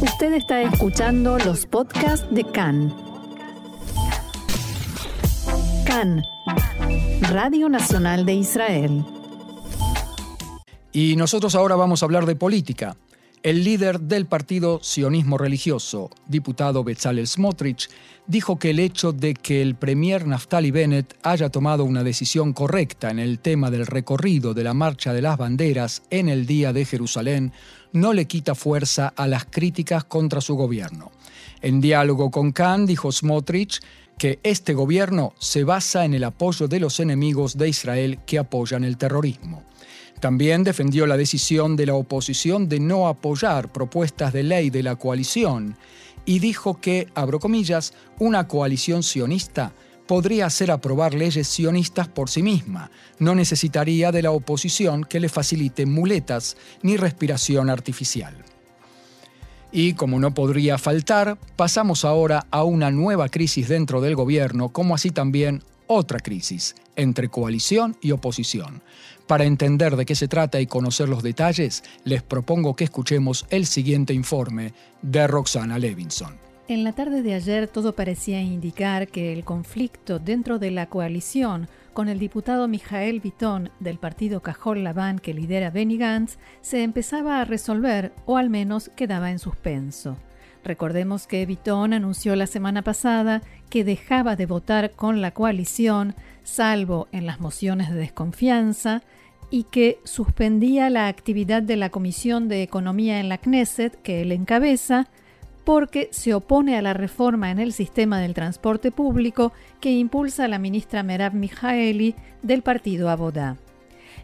Usted está escuchando los podcasts de CAN. CAN, Radio Nacional de Israel. Y nosotros ahora vamos a hablar de política. El líder del partido sionismo religioso, diputado Bezalel Smotrich, dijo que el hecho de que el premier Naftali Bennett haya tomado una decisión correcta en el tema del recorrido de la Marcha de las Banderas en el Día de Jerusalén no le quita fuerza a las críticas contra su gobierno. En diálogo con Khan, dijo Smotrich que este gobierno se basa en el apoyo de los enemigos de Israel que apoyan el terrorismo. También defendió la decisión de la oposición de no apoyar propuestas de ley de la coalición y dijo que, abro comillas, una coalición sionista podría hacer aprobar leyes sionistas por sí misma, no necesitaría de la oposición que le facilite muletas ni respiración artificial. Y como no podría faltar, pasamos ahora a una nueva crisis dentro del gobierno, como así también otra crisis entre coalición y oposición. Para entender de qué se trata y conocer los detalles, les propongo que escuchemos el siguiente informe de Roxana Levinson. En la tarde de ayer todo parecía indicar que el conflicto dentro de la coalición con el diputado Mijael Vitón del partido Cajol Laván que lidera Benny Gantz se empezaba a resolver o al menos quedaba en suspenso. Recordemos que Vitón anunció la semana pasada que dejaba de votar con la coalición, salvo en las mociones de desconfianza, y que suspendía la actividad de la Comisión de Economía en la Knesset, que él encabeza, porque se opone a la reforma en el sistema del transporte público que impulsa la ministra Merav Mijaeli del partido Abodá.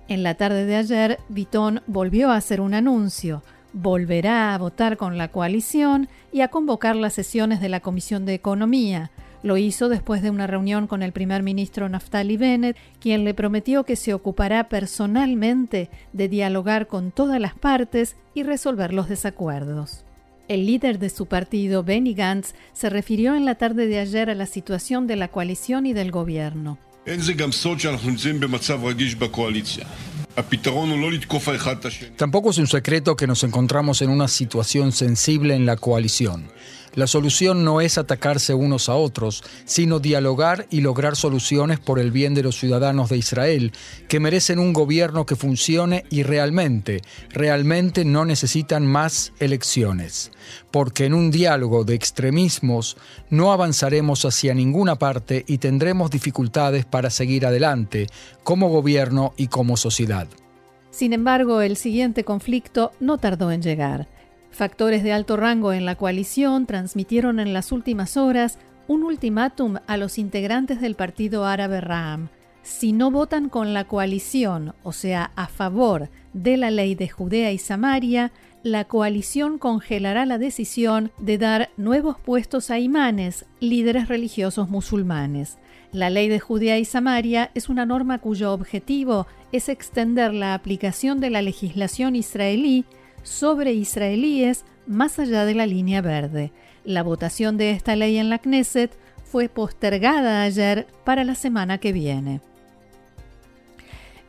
En la tarde de ayer, Vitón volvió a hacer un anuncio volverá a votar con la coalición y a convocar las sesiones de la Comisión de Economía. Lo hizo después de una reunión con el primer ministro Naftali Bennett, quien le prometió que se ocupará personalmente de dialogar con todas las partes y resolver los desacuerdos. El líder de su partido, Benny Gantz, se refirió en la tarde de ayer a la situación de la coalición y del gobierno. Tampoco es un secreto que nos encontramos en una situación sensible en la coalición. La solución no es atacarse unos a otros, sino dialogar y lograr soluciones por el bien de los ciudadanos de Israel, que merecen un gobierno que funcione y realmente, realmente no necesitan más elecciones. Porque en un diálogo de extremismos no avanzaremos hacia ninguna parte y tendremos dificultades para seguir adelante, como gobierno y como sociedad. Sin embargo, el siguiente conflicto no tardó en llegar. Factores de alto rango en la coalición transmitieron en las últimas horas un ultimátum a los integrantes del partido árabe Ram. Si no votan con la coalición, o sea, a favor de la ley de Judea y Samaria, la coalición congelará la decisión de dar nuevos puestos a imanes, líderes religiosos musulmanes. La ley de Judea y Samaria es una norma cuyo objetivo es extender la aplicación de la legislación israelí sobre israelíes más allá de la línea verde. La votación de esta ley en la Knesset fue postergada ayer para la semana que viene.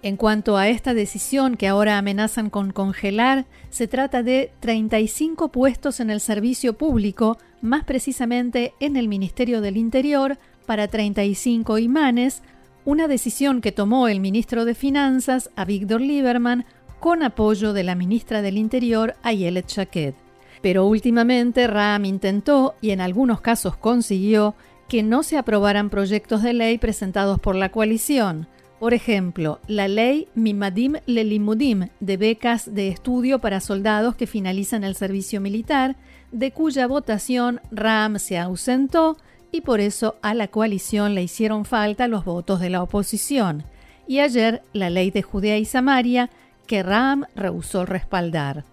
En cuanto a esta decisión que ahora amenazan con congelar, se trata de 35 puestos en el servicio público, más precisamente en el Ministerio del Interior, para 35 imanes, una decisión que tomó el ministro de Finanzas, Avigdor Lieberman, con apoyo de la ministra del Interior, Ayelet Shaked. Pero últimamente Ram intentó, y en algunos casos consiguió, que no se aprobaran proyectos de ley presentados por la coalición. Por ejemplo, la ley Mimadim Lelimudim, de becas de estudio para soldados que finalizan el servicio militar, de cuya votación Ram se ausentó y por eso a la coalición le hicieron falta los votos de la oposición. Y ayer la ley de Judea y Samaria, que Ram rehusó respaldar.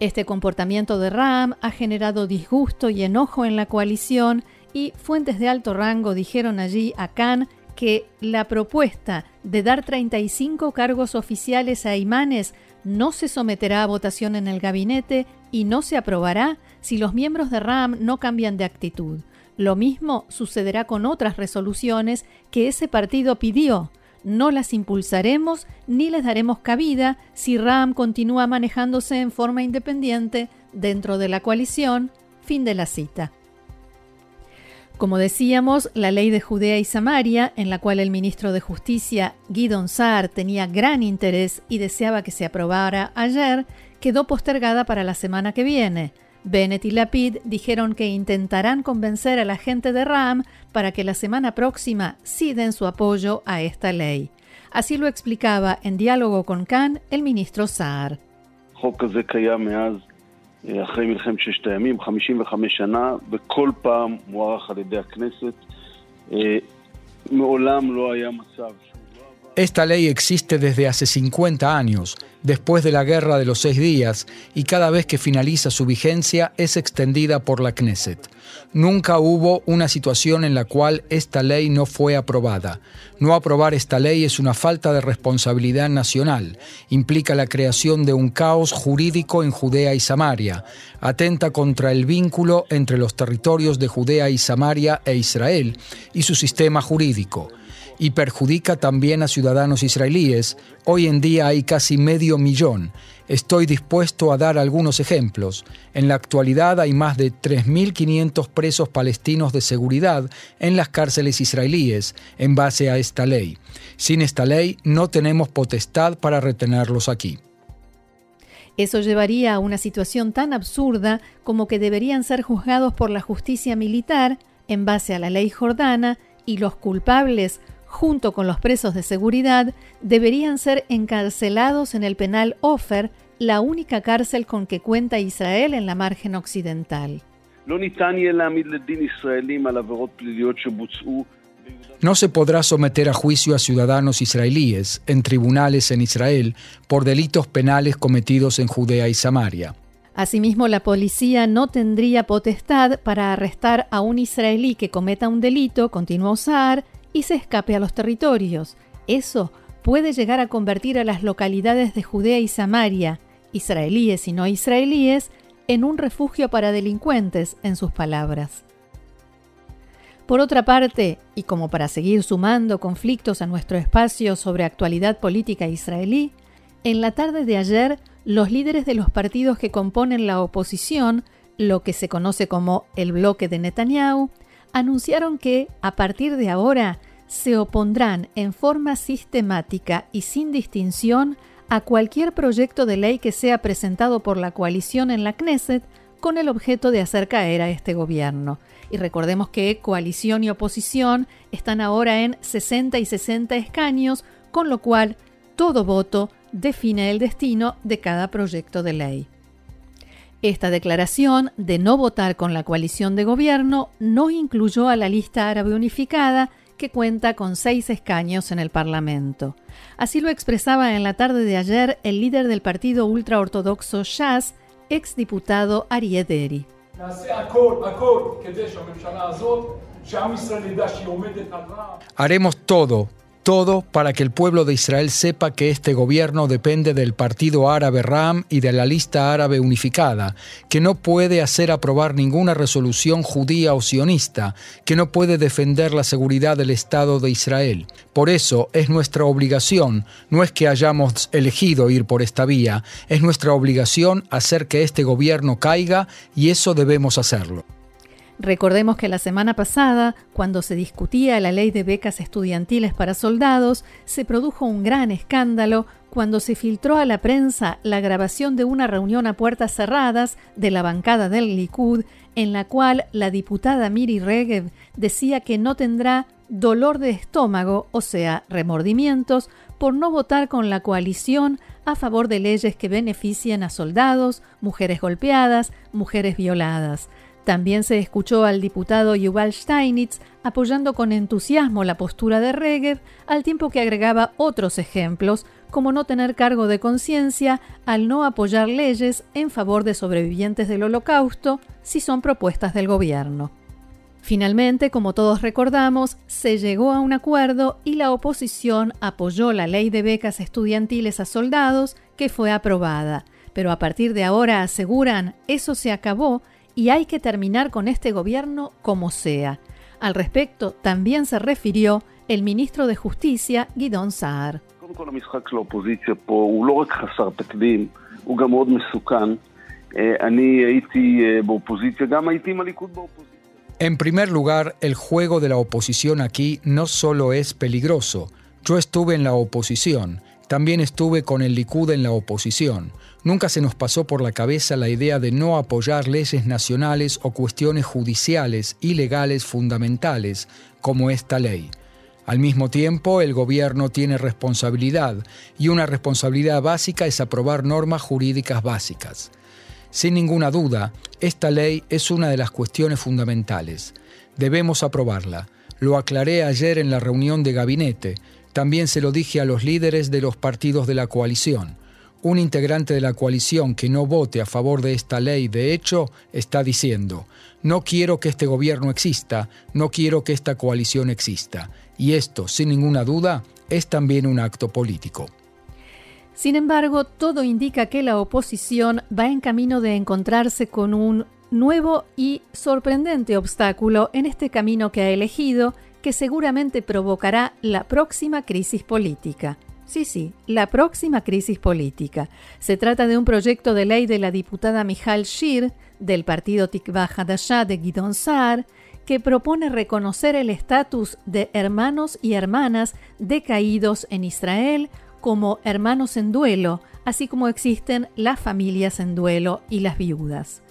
Este comportamiento de Ram ha generado disgusto y enojo en la coalición y fuentes de alto rango dijeron allí a Khan que la propuesta de dar 35 cargos oficiales a imanes no se someterá a votación en el gabinete y no se aprobará si los miembros de RAM no cambian de actitud. Lo mismo sucederá con otras resoluciones que ese partido pidió, no las impulsaremos ni les daremos cabida si Ram continúa manejándose en forma independiente dentro de la coalición. Fin de la cita. Como decíamos, la ley de Judea y Samaria, en la cual el ministro de Justicia, Guidon Saar, tenía gran interés y deseaba que se aprobara ayer, quedó postergada para la semana que viene. Bennett y Lapid dijeron que intentarán convencer a la gente de RAM para que la semana próxima sí den su apoyo a esta ley. Así lo explicaba en diálogo con Khan el ministro Saar. Esta ley existe desde hace 50 años, después de la Guerra de los Seis Días, y cada vez que finaliza su vigencia es extendida por la Knesset. Nunca hubo una situación en la cual esta ley no fue aprobada. No aprobar esta ley es una falta de responsabilidad nacional, implica la creación de un caos jurídico en Judea y Samaria, atenta contra el vínculo entre los territorios de Judea y Samaria e Israel y su sistema jurídico y perjudica también a ciudadanos israelíes. Hoy en día hay casi medio millón. Estoy dispuesto a dar algunos ejemplos. En la actualidad hay más de 3.500 presos palestinos de seguridad en las cárceles israelíes en base a esta ley. Sin esta ley no tenemos potestad para retenerlos aquí. Eso llevaría a una situación tan absurda como que deberían ser juzgados por la justicia militar en base a la ley jordana y los culpables junto con los presos de seguridad, deberían ser encarcelados en el penal Ofer, la única cárcel con que cuenta Israel en la margen occidental. No se podrá someter a juicio a ciudadanos israelíes en tribunales en Israel por delitos penales cometidos en Judea y Samaria. Asimismo, la policía no tendría potestad para arrestar a un israelí que cometa un delito, continuó Saar, y se escape a los territorios. Eso puede llegar a convertir a las localidades de Judea y Samaria, israelíes y no israelíes, en un refugio para delincuentes, en sus palabras. Por otra parte, y como para seguir sumando conflictos a nuestro espacio sobre actualidad política israelí, en la tarde de ayer los líderes de los partidos que componen la oposición, lo que se conoce como el bloque de Netanyahu, anunciaron que, a partir de ahora, se opondrán en forma sistemática y sin distinción a cualquier proyecto de ley que sea presentado por la coalición en la Knesset con el objeto de hacer caer a este gobierno. Y recordemos que coalición y oposición están ahora en 60 y 60 escaños, con lo cual todo voto define el destino de cada proyecto de ley. Esta declaración de no votar con la coalición de gobierno no incluyó a la lista árabe unificada, que cuenta con seis escaños en el Parlamento. Así lo expresaba en la tarde de ayer el líder del partido ultraortodoxo Shas, exdiputado Arieh Deri. Haremos todo todo para que el pueblo de Israel sepa que este gobierno depende del Partido Árabe Ram y de la lista árabe unificada, que no puede hacer aprobar ninguna resolución judía o sionista, que no puede defender la seguridad del Estado de Israel. Por eso es nuestra obligación, no es que hayamos elegido ir por esta vía, es nuestra obligación hacer que este gobierno caiga y eso debemos hacerlo. Recordemos que la semana pasada, cuando se discutía la ley de becas estudiantiles para soldados, se produjo un gran escándalo cuando se filtró a la prensa la grabación de una reunión a puertas cerradas de la bancada del Likud, en la cual la diputada Miri Regev decía que no tendrá dolor de estómago, o sea, remordimientos, por no votar con la coalición a favor de leyes que beneficien a soldados, mujeres golpeadas, mujeres violadas. También se escuchó al diputado Yuval Steinitz apoyando con entusiasmo la postura de Regev, al tiempo que agregaba otros ejemplos, como no tener cargo de conciencia al no apoyar leyes en favor de sobrevivientes del holocausto si son propuestas del gobierno. Finalmente, como todos recordamos, se llegó a un acuerdo y la oposición apoyó la ley de becas estudiantiles a soldados que fue aprobada. Pero a partir de ahora aseguran, eso se acabó y hay que terminar con este gobierno como sea. Al respecto, también se refirió el ministro de Justicia, Guidón Saar. En primer lugar, el juego de la oposición aquí no solo es peligroso. Yo estuve en la oposición, también estuve con el Likud en la oposición. Nunca se nos pasó por la cabeza la idea de no apoyar leyes nacionales o cuestiones judiciales y legales fundamentales como esta ley. Al mismo tiempo, el gobierno tiene responsabilidad y una responsabilidad básica es aprobar normas jurídicas básicas. Sin ninguna duda, esta ley es una de las cuestiones fundamentales. Debemos aprobarla. Lo aclaré ayer en la reunión de gabinete. También se lo dije a los líderes de los partidos de la coalición. Un integrante de la coalición que no vote a favor de esta ley, de hecho, está diciendo, no quiero que este gobierno exista, no quiero que esta coalición exista. Y esto, sin ninguna duda, es también un acto político. Sin embargo, todo indica que la oposición va en camino de encontrarse con un nuevo y sorprendente obstáculo en este camino que ha elegido, que seguramente provocará la próxima crisis política. Sí, sí, la próxima crisis política. Se trata de un proyecto de ley de la diputada Michal Shir, del partido Tikva Hadashah de Gidon Saar, que propone reconocer el estatus de hermanos y hermanas decaídos en Israel como hermanos en duelo, así como existen las familias en duelo y las viudas.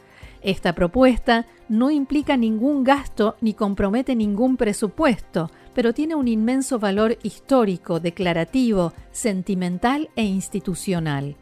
Esta propuesta no implica ningún gasto ni compromete ningún presupuesto, pero tiene un inmenso valor histórico, declarativo, sentimental e institucional.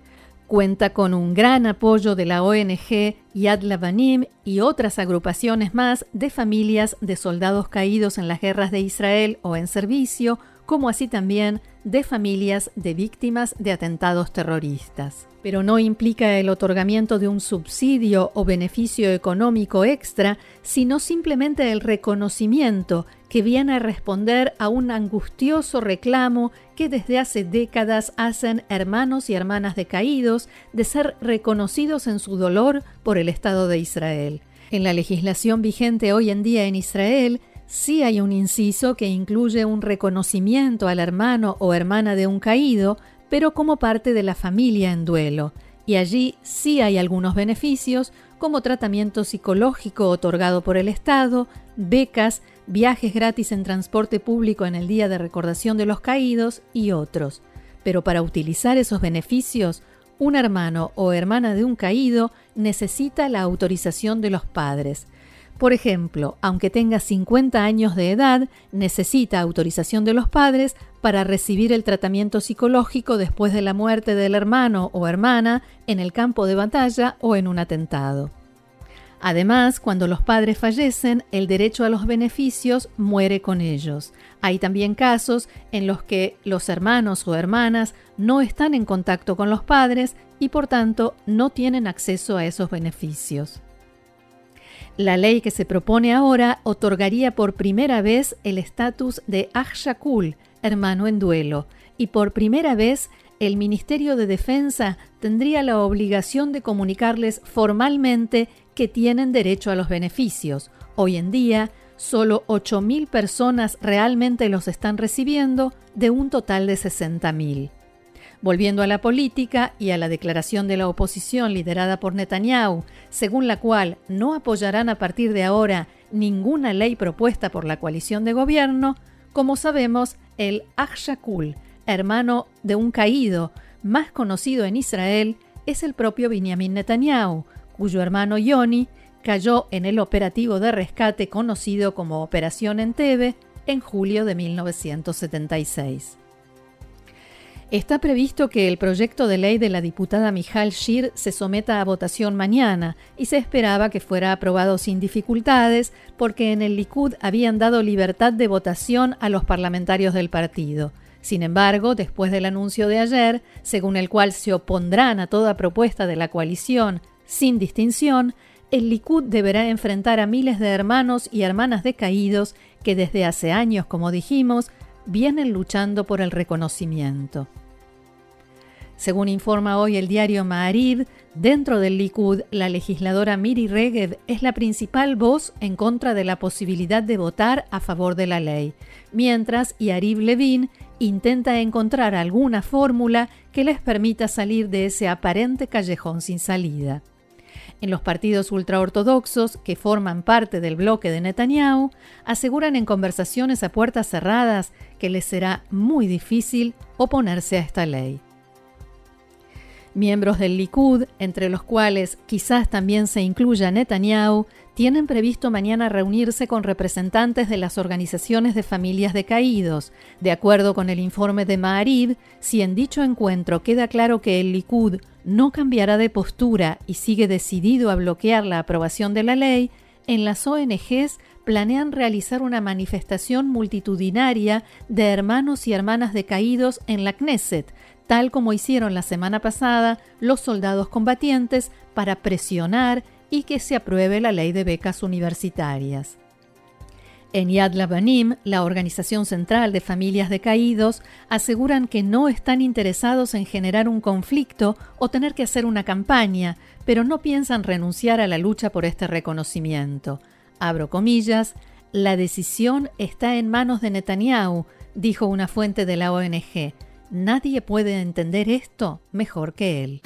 Cuenta con un gran apoyo de la ONG Yad Lavanim y otras agrupaciones más de familias de soldados caídos en las guerras de Israel o en servicio, como así también de familias de víctimas de atentados terroristas. Pero no implica el otorgamiento de un subsidio o beneficio económico extra, sino simplemente el reconocimiento que viene a responder a un angustioso reclamo que desde hace décadas hacen hermanos y hermanas decaídos de ser reconocidos en su dolor por el Estado de Israel. En la legislación vigente hoy en día en Israel, sí hay un inciso que incluye un reconocimiento al hermano o hermana de un caído, pero como parte de la familia en duelo, y allí sí hay algunos beneficios, como tratamiento psicológico otorgado por el Estado, becas, viajes gratis en transporte público en el Día de Recordación de los Caídos y otros. Pero para utilizar esos beneficios, un hermano o hermana de un caído necesita la autorización de los padres. Por ejemplo, aunque tenga 50 años de edad, necesita autorización de los padres para recibir el tratamiento psicológico después de la muerte del hermano o hermana en el campo de batalla o en un atentado. Además, cuando los padres fallecen, el derecho a los beneficios muere con ellos. Hay también casos en los que los hermanos o hermanas no están en contacto con los padres y por tanto no tienen acceso a esos beneficios. La ley que se propone ahora otorgaría por primera vez el estatus de Shakul, hermano en duelo, y por primera vez el Ministerio de Defensa tendría la obligación de comunicarles formalmente que tienen derecho a los beneficios. Hoy en día, solo 8.000 personas realmente los están recibiendo de un total de 60.000. Volviendo a la política y a la declaración de la oposición liderada por Netanyahu, según la cual no apoyarán a partir de ahora ninguna ley propuesta por la coalición de gobierno, como sabemos, el Shakul, hermano de un caído, más conocido en Israel, es el propio Benjamin Netanyahu, cuyo hermano Yoni cayó en el operativo de rescate conocido como Operación Entebbe en julio de 1976. Está previsto que el proyecto de ley de la diputada Mijal Shir se someta a votación mañana y se esperaba que fuera aprobado sin dificultades porque en el Likud habían dado libertad de votación a los parlamentarios del partido. Sin embargo, después del anuncio de ayer, según el cual se opondrán a toda propuesta de la coalición sin distinción, el Likud deberá enfrentar a miles de hermanos y hermanas decaídos que desde hace años, como dijimos, vienen luchando por el reconocimiento. Según informa hoy el diario Ma'ariv, dentro del Likud, la legisladora Miri Regev es la principal voz en contra de la posibilidad de votar a favor de la ley, mientras Yariv Levin intenta encontrar alguna fórmula que les permita salir de ese aparente callejón sin salida. En los partidos ultraortodoxos, que forman parte del bloque de Netanyahu, aseguran en conversaciones a puertas cerradas que les será muy difícil oponerse a esta ley. Miembros del Likud, entre los cuales quizás también se incluya Netanyahu, tienen previsto mañana reunirse con representantes de las organizaciones de familias de caídos. De acuerdo con el informe de Ma'ariv, si en dicho encuentro queda claro que el Likud no cambiará de postura y sigue decidido a bloquear la aprobación de la ley, en las ONGs planean realizar una manifestación multitudinaria de hermanos y hermanas decaídos en la Knesset, tal como hicieron la semana pasada los soldados combatientes para presionar y que se apruebe la ley de becas universitarias. En Yad Labanim, la Organización Central de Familias de Caídos, aseguran que no están interesados en generar un conflicto o tener que hacer una campaña, pero no piensan renunciar a la lucha por este reconocimiento. Abro comillas, la decisión está en manos de Netanyahu, dijo una fuente de la ONG. Nadie puede entender esto mejor que él.